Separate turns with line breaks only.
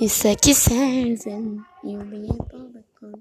It's Isso aqui serve. E o bem é pobre quando